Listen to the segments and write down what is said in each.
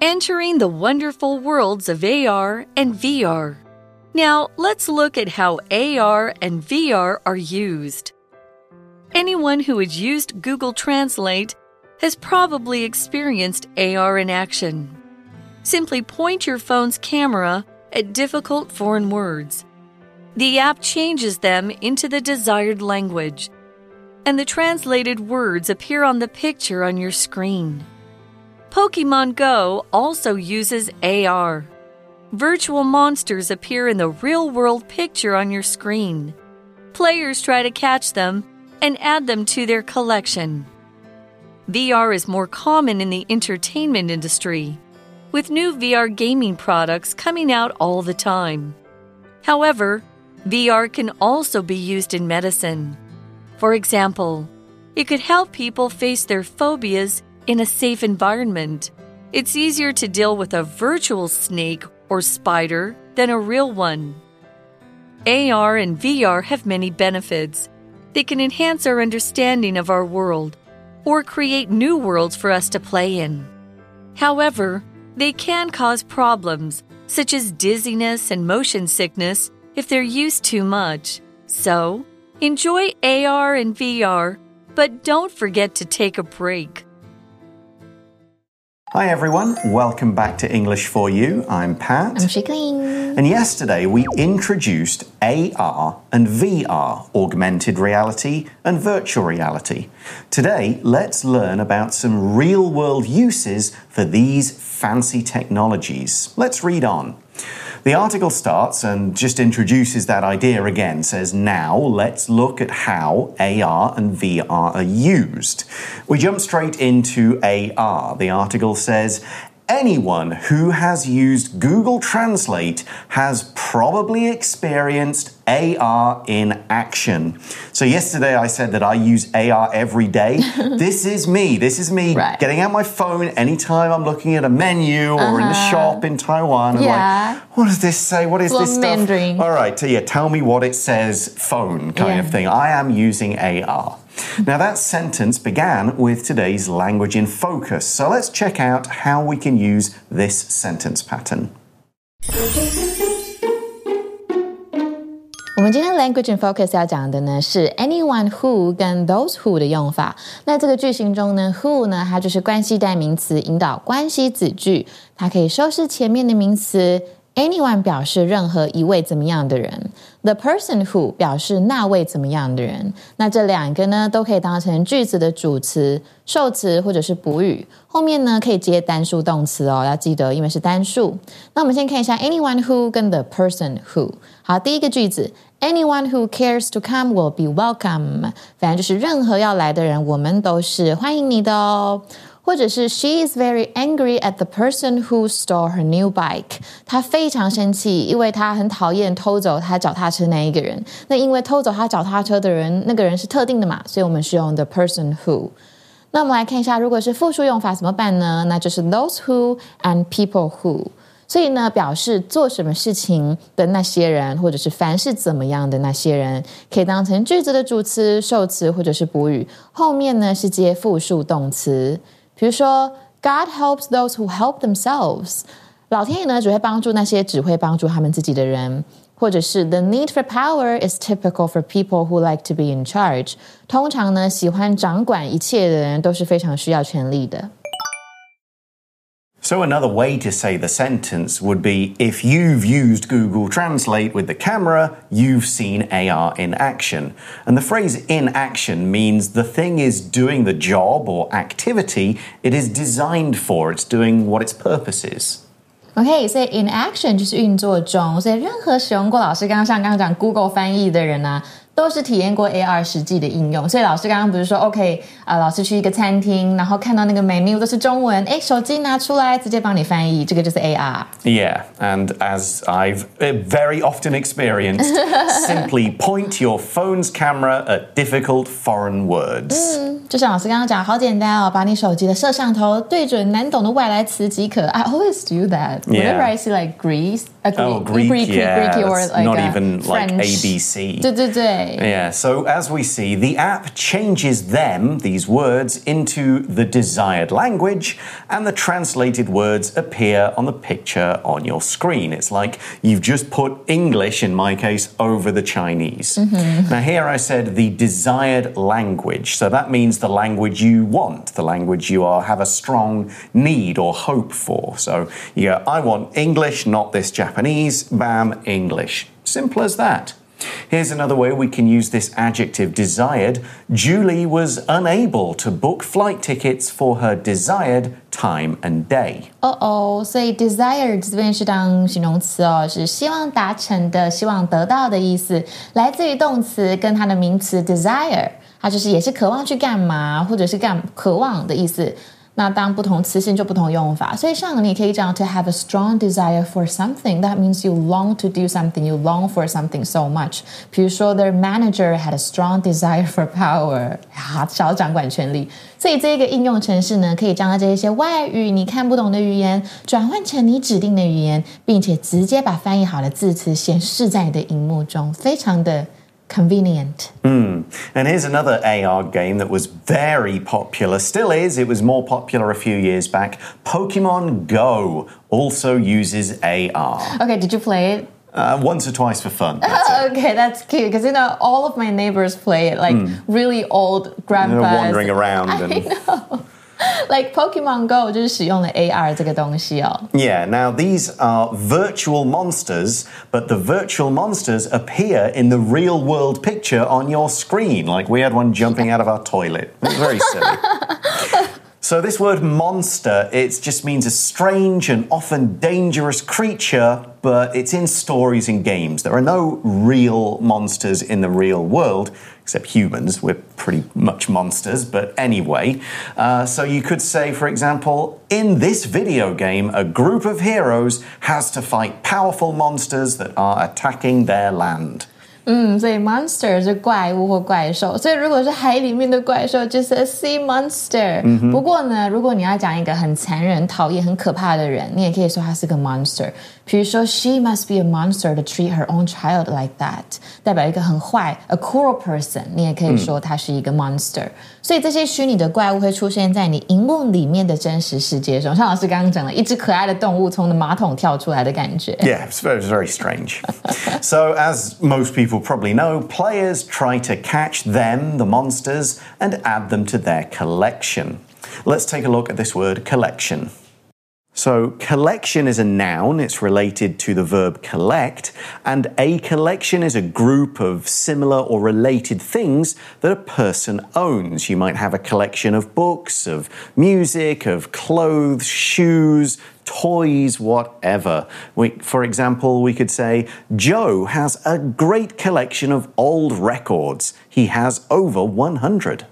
entering the wonderful worlds of AR and VR. Now, let's look at how AR and VR are used. Anyone who has used Google Translate has probably experienced AR in action. Simply point your phone's camera at difficult foreign words. The app changes them into the desired language, and the translated words appear on the picture on your screen. Pokemon Go also uses AR. Virtual monsters appear in the real world picture on your screen. Players try to catch them and add them to their collection. VR is more common in the entertainment industry, with new VR gaming products coming out all the time. However, VR can also be used in medicine. For example, it could help people face their phobias in a safe environment. It's easier to deal with a virtual snake or spider than a real one. AR and VR have many benefits. They can enhance our understanding of our world or create new worlds for us to play in. However, they can cause problems such as dizziness and motion sickness if they're used too much. So, enjoy AR and VR, but don't forget to take a break. Hi everyone, welcome back to English for You. I'm Pat. I'm Shikling. And yesterday we introduced AR and VR, augmented reality and virtual reality. Today, let's learn about some real world uses for these fancy technologies. Let's read on. The article starts and just introduces that idea again. Says, now let's look at how AR and VR are used. We jump straight into AR. The article says, anyone who has used Google Translate has probably experienced AR in action. So, yesterday I said that I use AR every day. this is me. This is me Right. getting out my phone anytime I'm looking at a menu or in the Uh-huh. shop in Taiwan. Yeah. like, what does this say? What is this stuff? Mandarin. All right, so yeah, tell me what it says, phone kind Yeah. of thing. I am using AR. Now, that sentence began with today's language in focus. So let's check out how we can use this sentence pattern. 我们今天 language and focus 要讲的呢是 anyone who 跟 those who 的用法。那这个句型中呢，who 呢它就是关系代名词，引导关系子句，它可以修饰前面的名词。Anyone 表示任何一位怎么样的人，the person who 表示那位怎么样的人。那这两个呢，都可以当成句子的主词、受词或者是补语。后面呢可以接单数动词哦，要记得，因为是单数。那我们先看一下 anyone who 跟 the person who。好，第一个句子 ，anyone who cares to come will be welcome。反正就是任何要来的人，我们都是欢迎你的哦。或者是 She is very angry at the person who stole her new bike。她非常生气，因为她很讨厌偷走她脚踏车那一个人。那因为偷走她脚踏车的人，那个人是特定的嘛，所以我们是用 the person who。那我们来看一下，如果是复数用法怎么办呢？那就是 those who and people who。 所以呢，表示做什么事情的那些人，或者是凡是怎么样的那些人，可以当成句子的主词、受词或者是补语。后面呢是接复数动词，比如说 God helps those who help themselves。老天爷呢只会帮助那些只会帮助他们自己的人。或者是 The need for power is typical for people who like to be in charge。通常呢，喜欢掌管一切的人都是非常需要权力的。So, another way to say the sentence would be if you've used Google Translate with the camera, you've seen AR in action. And the phrase in action means the thing is doing the job or activity it is designed for, it's doing what its purpose is. OK，所以 in action 就是运作中，所以任何使用过老师刚刚像刚刚讲 Google 翻译的人呢、 都是体验过 AR 实际的应用。所以老师刚刚不是说 OK 啊、老师去一个餐厅，然后看到那个 menu 都是中文，哎，手机拿出来直接帮你翻译，这个就是 AR。 Yeah, and as I've uh, very often experienced, simply point your phone's camera at difficult foreign words. 就像老师刚刚讲，好简单哦，把你手机的摄像头对准难懂的外来词即可。I always do that whenever I see like Greece, a Oh, Greek, Greek, yeah, Greek or that's like not a even like French. ABC. 对对对， 对 Yeah, so as we see, the app changes them, these words, into the desired language, and the translated words appear on the picture on your screen. It's like you've just put English, in my case, over the Chinese. Mm-hmm. Now, here I said the desired language, so that means the language you want, the language you are have a strong need or hope for. So you go, I want English, not this Japanese, bam, English. Simple as that. Here's another way we can use this adjective desired. Julie was unable to book flight tickets for her desired time and day. 哦哦，所以 desire 这边是当形容词哦，是希望达成的、希望得到的意思，来自于动词跟它的名词 desire，它就是也是渴望去干嘛，或者是干渴望的意思。 那当不同词性就不同用法，所以上你可以讲 to have a strong desire for something. That means you long to do something, you long for something so much. 比如说，their manager had a strong desire for power，啊，想要掌管权力。所以这个应用程式呢，可以将它这些外语你看不懂的语言转换成你指定的语言，并且直接把翻译好的字词显示在你的荧幕中，非常的 convenient。And here's another AR game that was very popular, still is. It was more popular a few years back. Pokemon Go also uses AR. Okay, did you play it? Uh, once or twice for fun. That's. Okay, that's cute because you know all of my neighbors play it, like really old They're grandpas. wandering around and Like Pokemon Go 就是使用了 AR 这个东西哦。 Yeah, now these are virtual monsters, but the virtual monsters appear in the real world picture on your screen. Like we had one jumping out of our toilet. It was very silly. So this word monster, it just means a strange and often dangerous creature, but it's in stories and games. There are no real monsters in the real world, except humans. We're pretty much monsters, but anyway. Uh, so you could say, for example, in this video game, a group of heroes has to fight powerful monsters that are attacking their land. 嗯，所以 monster 是怪物或怪兽，所以如果是海里面的怪兽，就是 a sea monster。不过呢，如果你要讲一个很残忍、讨厌、很可怕的人，你也可以说他是个 monster。比如说，she must be a monster to treat her own child like that，代表一个很坏，a cruel person。你也可以说他是一个 monster。 所以这些虚拟的怪物会出现在你荧幕里面的真实世界中，像老师刚刚讲的，一只可爱的动物从马桶跳出来的感觉。 Yeah, it's very, it's very strange. so, as most people probably know, players try to catch them, the monsters, and add them to their collection. Let's take a look at this word collection. So, collection is a noun, it's related to the verb collect, and a collection is a group of similar or related things that a person owns. You might have a collection of books, of music, of clothes, shoes, toys, whatever. We, for example, we could say, Joe has a great collection of old records. He has over 100.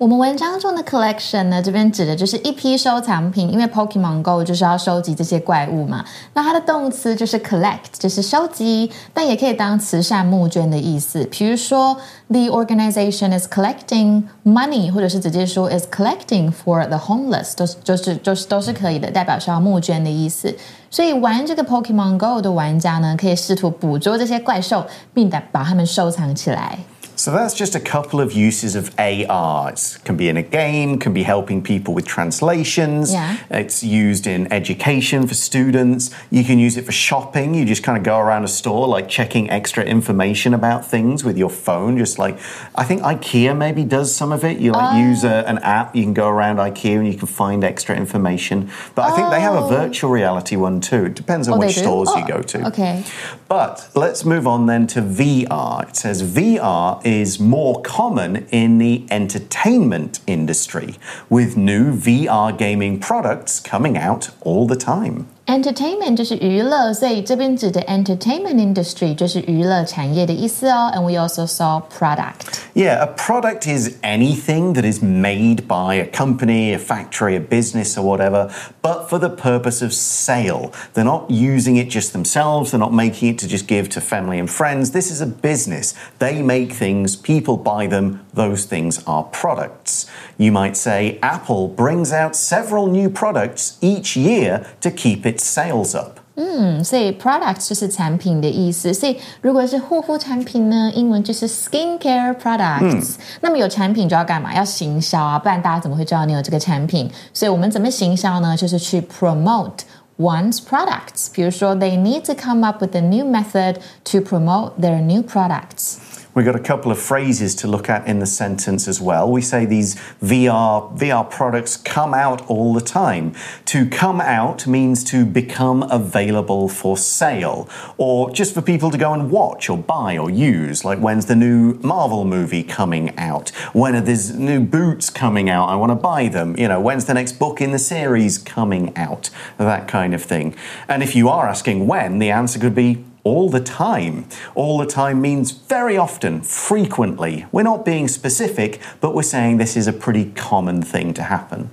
我们文章中的 collection 呢，这边指的就是一批收藏品，因为 Pokemon Go 就是要收集这些怪物嘛。那它的动词就是 collect，就是收集，但也可以当慈善募捐的意思。比如说，the organization is collecting money，或者是直接说 is collecting for the homeless，都是就是就是都是可以的，代表是要募捐的意思。所以玩这个 Pokemon Go 的玩家呢，可以试图捕捉这些怪兽，并把把它们收藏起来。So that's just a couple of uses of AR. It can be in a game, can be helping people with translations. Yeah. It's used in education for students. You can use it for shopping. You just kind of go around a store, like checking extra information about things with your phone. Just like, I think IKEA maybe does some of it. You like oh. use a, an app, you can go around IKEA and you can find extra information. But I think they have a Oh. virtual reality one too. It depends on Oh, which stores you Oh, go to. okay. But let's move on then to VR. It says VR is more common in the entertainment industry, with new VR gaming products coming out all the time. Entertainment 就是娱乐，所以这边指的 entertainment industry 就是娱乐产业的意思哦。And we also saw product. Yeah, a product is anything that is made by a company, a factory, a business, or whatever, but for the purpose of sale. They're not using it just themselves, they're not making it to just give to family and friends. This is a business. They make things, people buy them, those things are products. You might say Apple brings out several new products each year to keep its sales up. 嗯，所以 products 就是产品的意思。所以如果是护肤产品呢，英文就是 skincare products。那么有产品就要干嘛？要行销啊，不然大家怎么会知道你有这个产品？所以我们怎么行销呢？就是去 promote one's products。比如说，they need to come up with a new method to promote their new products。 We've got a couple of phrases to look at in the sentence as well. We say these VR VR products come out all the time. To come out means to become available for sale or just for people to go and watch or buy or use. Like when's the new Marvel movie coming out? When are these new boots coming out? I want to buy them. You know, when's the next book in the series coming out? That kind of thing. And if you are asking when, the answer could be all the time. All the time means very often, frequently. We're not being specific, but we're saying this is a pretty common thing to happen.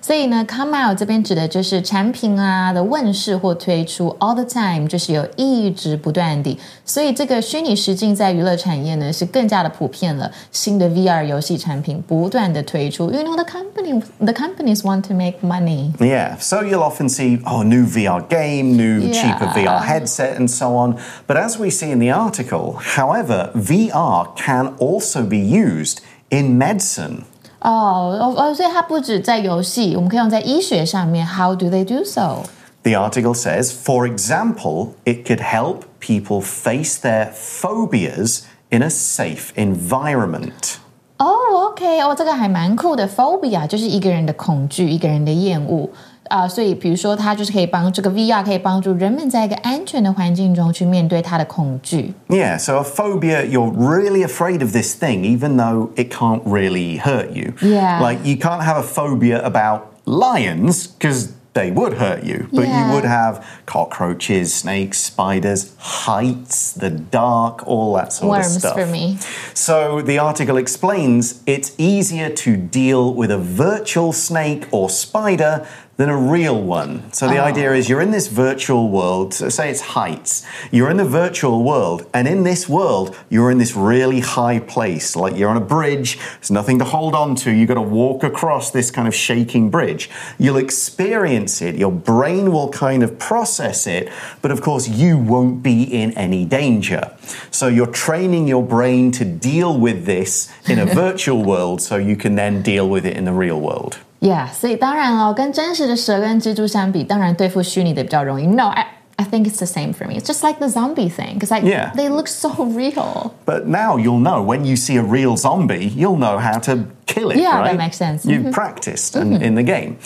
所以呢，come out 这边指的就是产品啊的问世或推出，all the time 就是有一直不断地。所以这个虚拟实境在娱乐产业呢是更加的普遍了，新的 VR 游戏产品不断的推出。You know the company the companies want to make money. Yeah, so you'll often see, oh, new VR game, new Yeah. cheaper VR headset, and so on. But as we see in the article, however, VR can also be used in medicine. 哦哦哦，所以它不止在游戏，我们可以用在医学上面。How do they do so? The article says, for example, it could help people face their phobias in a safe environment. 哦、o k 哦，这个还蛮酷的。Phobia 就是一个人的恐惧，一个人的厌恶 啊、所以比如说，它就是可以帮这个 VR 可以帮助人们在一个安全的环境中去面对他的恐惧。 Yeah, so a phobia, you're really afraid of this thing, even though it can't really hurt you. Yeah. Like, you can't have a phobia about lions, because they would hurt you, but Yeah. you would have cockroaches, snakes, spiders, heights, the dark, all that sort Worms of stuff. for me. So the article explains it's easier to deal with a virtual snake or spider than a real one. So the ah. idea is you're in this virtual world, so say it's heights. You're in the virtual world, and in this world, you're in this really high place. Like you're on a bridge, there's nothing to hold on to. You've got to walk across this kind of shaking bridge. You'll experience it, your brain will kind of process it, but of course, you won't be in any danger. So you're training your brain to deal with this in a virtual world so you can then deal with it in the real world. Yeah，所以当然了，跟真实的蛇跟蜘蛛相比，当然对付虚拟的比较容易。No, I I think it's the same for me. It's just like the zombie thing because like Yeah. they look so real. But now you'll know when you see a real zombie, you'll know how to kill it. Yeah, that right? makes sense. You've practiced and, in the game.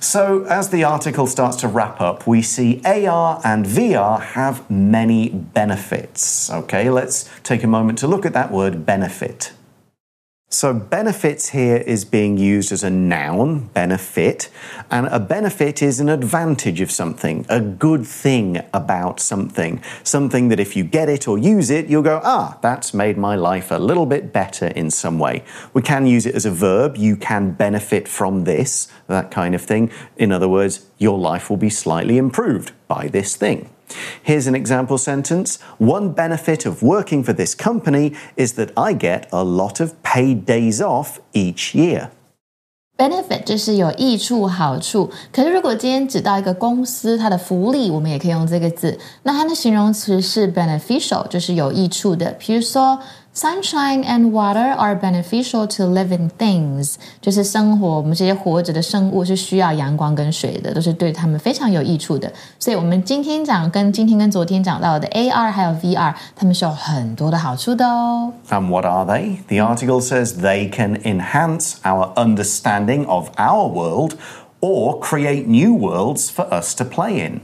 So, as the article starts to wrap up, we see AR and VR have many benefits. Okay, let's take a moment to look at that word benefit. So, benefits here is being used as a noun, benefit, and a benefit is an advantage of something, a good thing about something, something that if you get it or use it, you'll go, ah, that's made my life a little bit better in some way. We can use it as a verb, you can benefit from this, that kind of thing. In other words, your life will be slightly improved by this thing. Here's an example sentence. One benefit of working for this company is that I get a lot of paid days off each year. Benefit 就是有益处、好处。可是如果今天指到一个公司它的福利，我们也可以用这个字。那它的形容词是 beneficial，就是有益处的。比如说 ，sunshine and water are beneficial to living things，就是生活我们这些活着的生物是需要阳光跟水的，都是对它们非常有益处的。所以，我们今天讲跟今天跟昨天讲到的 AR 还有 VR，它们是有很多的好处的哦。 And what are they? The article says they can enhance our understanding of our world or create new worlds for us to play in.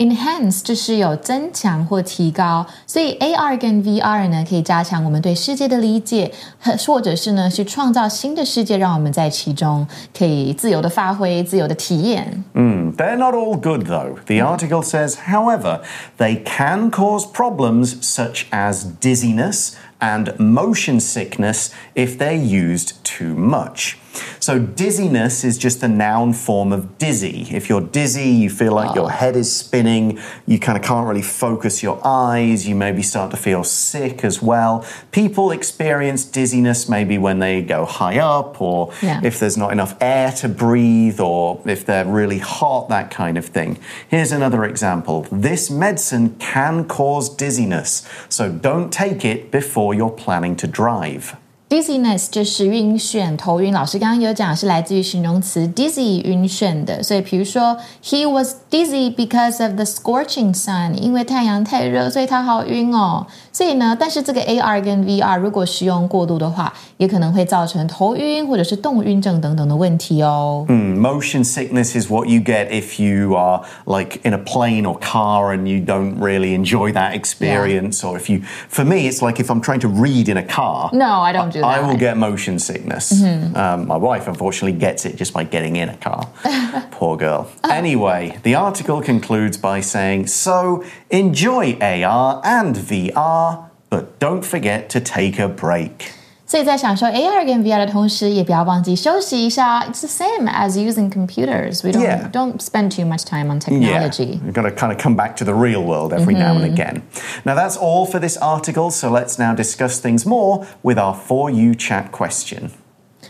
Enhance 就是有增强或提高，所以 AR 跟 VR 呢可以加强我们对世界的理解，和或者是呢去创造新的世界，让我们在其中可以自由的发挥、自由的体验。 They're not all good, though. The article says, however, they can cause problems such as dizziness and motion sickness if they're used too much. So, dizziness is just a noun form of dizzy. If you're dizzy, you feel like your ah. head is spinning, you kind of can't really focus your eyes, you maybe start to feel sick as well. People experience dizziness maybe when they go high up, or Yeah. if there's not enough air to breathe, or if they're really hot, that kind of thing. Here's another example this medicine can cause dizziness, so don't take it before you're planning to drive. Dizziness 就是晕眩、头晕。老师刚刚有讲是来自于形容词 dizzy 晕眩的，所以比如说 He was dizzy because of the scorching sun，因为太阳太热，所以他好晕哦。所以呢，但是这个 AR 跟 VR 如果使用过度的话，也可能会造成头晕或者是动晕症等等的问题哦。 Motion sickness is what you get if you are like in a plane or car and you don't really enjoy that experience. Or if you, for me, it's like if I'm trying to read in a car. No, I don't do that. I will get motion sickness. Um, my wife, unfortunately, gets it just by getting in a car. Poor girl. Anyway, the article concludes by saying So enjoy AR and VR, but don't forget to take a break. 所以在享受 AR 跟 VR 的同时，也不要忘记休息一下。It's the same as using computers. We don't Yeah. don't spend too much time on Yeah, technology. we've got to kind of come back to the real world every now and again. Now, that's all for this article, so let's now discuss things more with our For You chat question.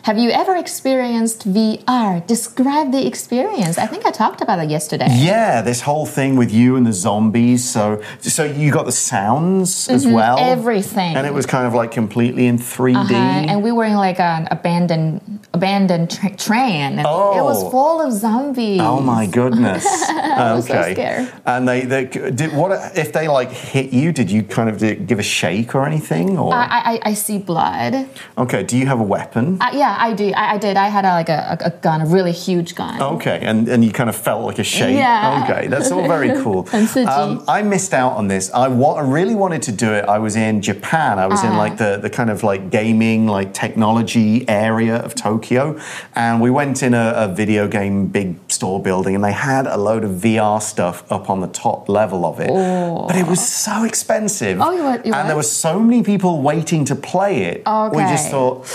Have you ever experienced VR? Describe the experience. I think I talked about it yesterday. Yeah, this whole thing with you and the zombies. So, so you got the sounds as well, Everything. and it was kind of like completely in 3D. Uh-huh, and we were in like an abandoned abandoned tra- train. Oh. It was oh. full of zombies. Oh my goodness. I was okay. so scared. And they, they did what if they like hit you? Did you kind of give a shake or anything? Or I, I, I see blood. Okay. Do you have a weapon? Uh, yeah, I do. I, I, did. I had a, like a, a, gun, a really huge gun. Okay, and and you kind of felt like a shake. Yeah. Okay, that's all very cool. um, I missed out on this. I, wa- I really wanted to do it. I was in Japan. I was uh-huh. in like the the kind of like gaming, like technology area of Tokyo. And we went in a, a video game big store building and they had a load of VR stuff up on the top level of it. Oh. But it was so expensive. Oh, it wa- it and there were so many people waiting to play it. We just thought,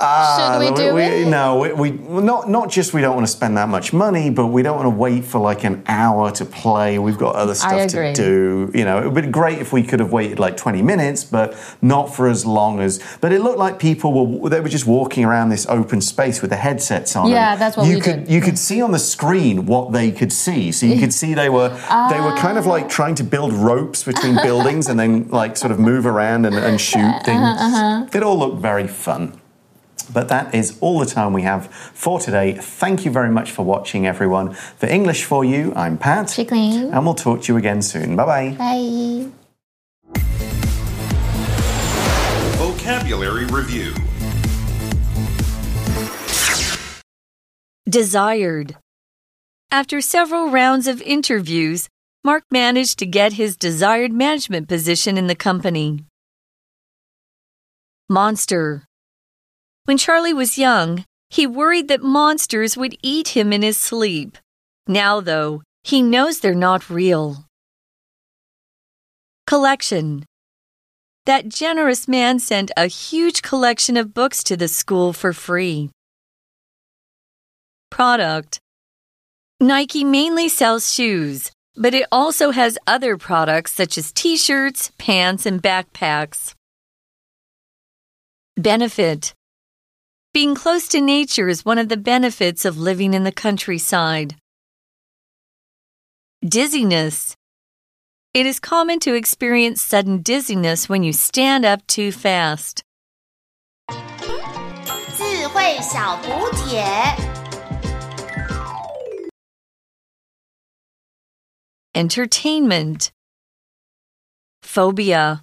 Ah, Should we do it? No, we, we not not just we don't want to spend that much money, but we don't want to wait for like an hour to play. We've got other stuff to do. You know, it would be great if we could have waited like twenty minutes, but not for as long as. But it looked like people were they were just walking around this open space with the headsets on. Yeah, that's what you we could did. you could see on the screen what they could see. So you could see they were they were kind of Ah. like trying to build ropes between buildings and then like sort of move around and, and shoot things. Uh-huh, It all looked very fun. But that is all the time we have for today. Thank you very much for watching, everyone. For English for You, I'm Pat. Chickling. And we'll talk to you again soon. Bye bye. Bye. Vocabulary Review Desired. After several rounds of interviews, Mark managed to get his desired management position in the company. Monster. When Charlie was young, he worried that monsters would eat him in his sleep. Now, though, he knows they're not real. Collection. That generous man sent a huge collection of books to the school for free. Product Nike mainly sells shoes, but it also has other products such as t shirts, pants, and backpacks. Benefit being close to nature is one of the benefits of living in the countryside. Dizziness. It is common to experience sudden dizziness when you stand up too fast. Entertainment. Phobia.